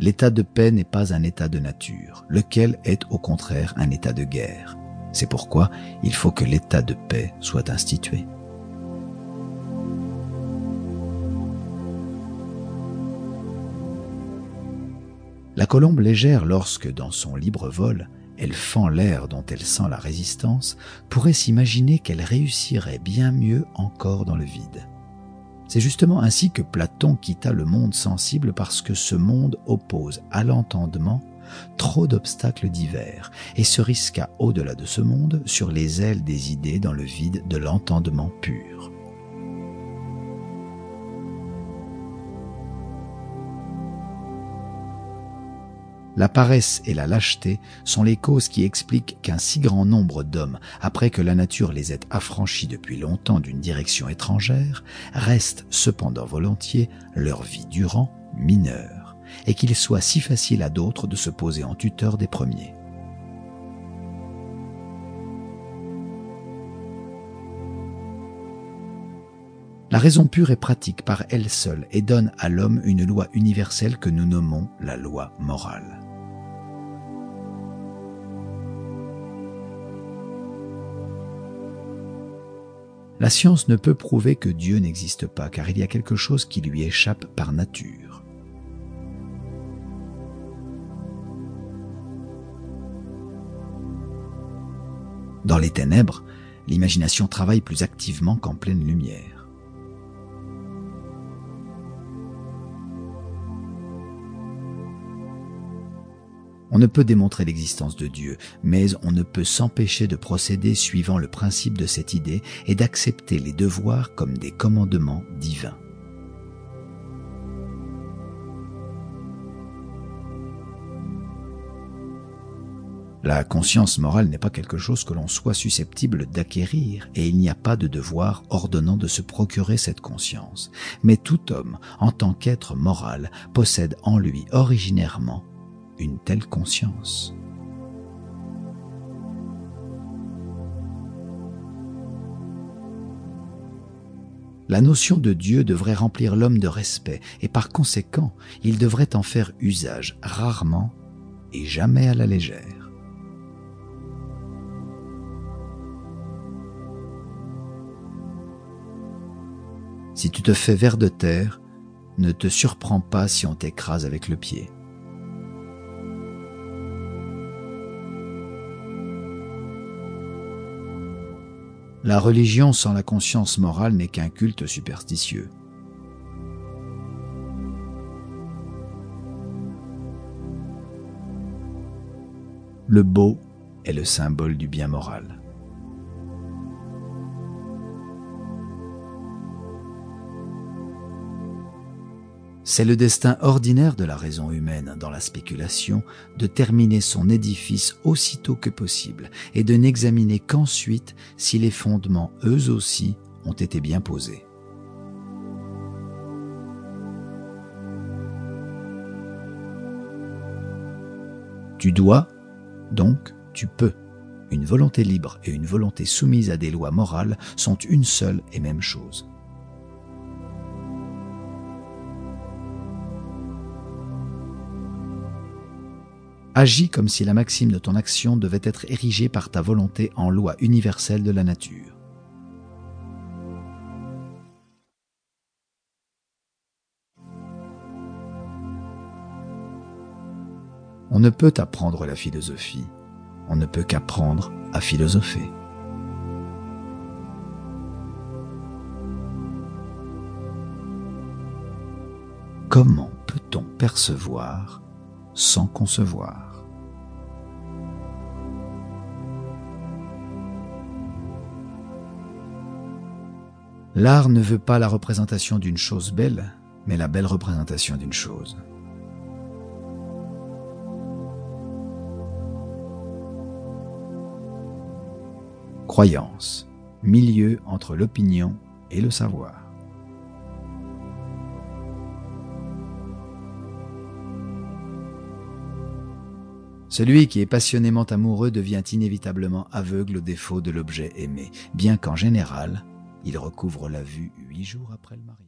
L'état de paix n'est pas un état de nature, lequel est au contraire un état de guerre? C'est pourquoi il faut que l'état de paix soit institué. La colombe légère, lorsque dans son libre vol, elle fend l'air dont elle sent la résistance, pourrait s'imaginer qu'elle réussirait bien mieux encore dans le vide. C'est justement ainsi que Platon quitta le monde sensible parce que ce monde oppose à l'entendement trop d'obstacles divers et se risqua au-delà de ce monde sur les ailes des idées dans le vide de l'entendement pur. La paresse et la lâcheté sont les causes qui expliquent qu'un si grand nombre d'hommes, après que la nature les ait affranchis depuis longtemps d'une direction étrangère, restent cependant volontiers, leur vie durant, mineurs, et qu'il soit si facile à d'autres de se poser en tuteur des premiers. La raison pure est pratique par elle seule et donne à l'homme une loi universelle que nous nommons la loi morale. La science ne peut prouver que Dieu n'existe pas, car il y a quelque chose qui lui échappe par nature. Dans les ténèbres, l'imagination travaille plus activement qu'en pleine lumière. On ne peut démontrer l'existence de Dieu, mais on ne peut s'empêcher de procéder suivant le principe de cette idée et d'accepter les devoirs comme des commandements divins. La conscience morale n'est pas quelque chose que l'on soit susceptible d'acquérir, et il n'y a pas de devoir ordonnant de se procurer cette conscience. Mais tout homme, en tant qu'être moral, possède en lui originairement une telle conscience. La notion de Dieu devrait remplir l'homme de respect et par conséquent, il devrait en faire usage rarement et jamais à la légère. Si tu te fais vers de terre, ne te surprends pas si on t'écrase avec le pied. La religion sans la conscience morale n'est qu'un culte superstitieux. Le beau est le symbole du bien moral. C'est le destin ordinaire de la raison humaine dans la spéculation de terminer son édifice aussitôt que possible et de n'examiner qu'ensuite si les fondements eux aussi ont été bien posés. Tu dois, donc tu peux. Une volonté libre et une volonté soumise à des lois morales sont une seule et même chose. Agis comme si la maxime de ton action devait être érigée par ta volonté en loi universelle de la nature. On ne peut apprendre la philosophie, on ne peut qu'apprendre à philosopher. Comment peut-on percevoir sans concevoir? L'art ne veut pas la représentation d'une chose belle, mais la belle représentation d'une chose. Croyance, milieu entre l'opinion et le savoir. Celui qui est passionnément amoureux devient inévitablement aveugle au défaut de l'objet aimé, bien qu'en général, il recouvre la vue huit jours après le mariage.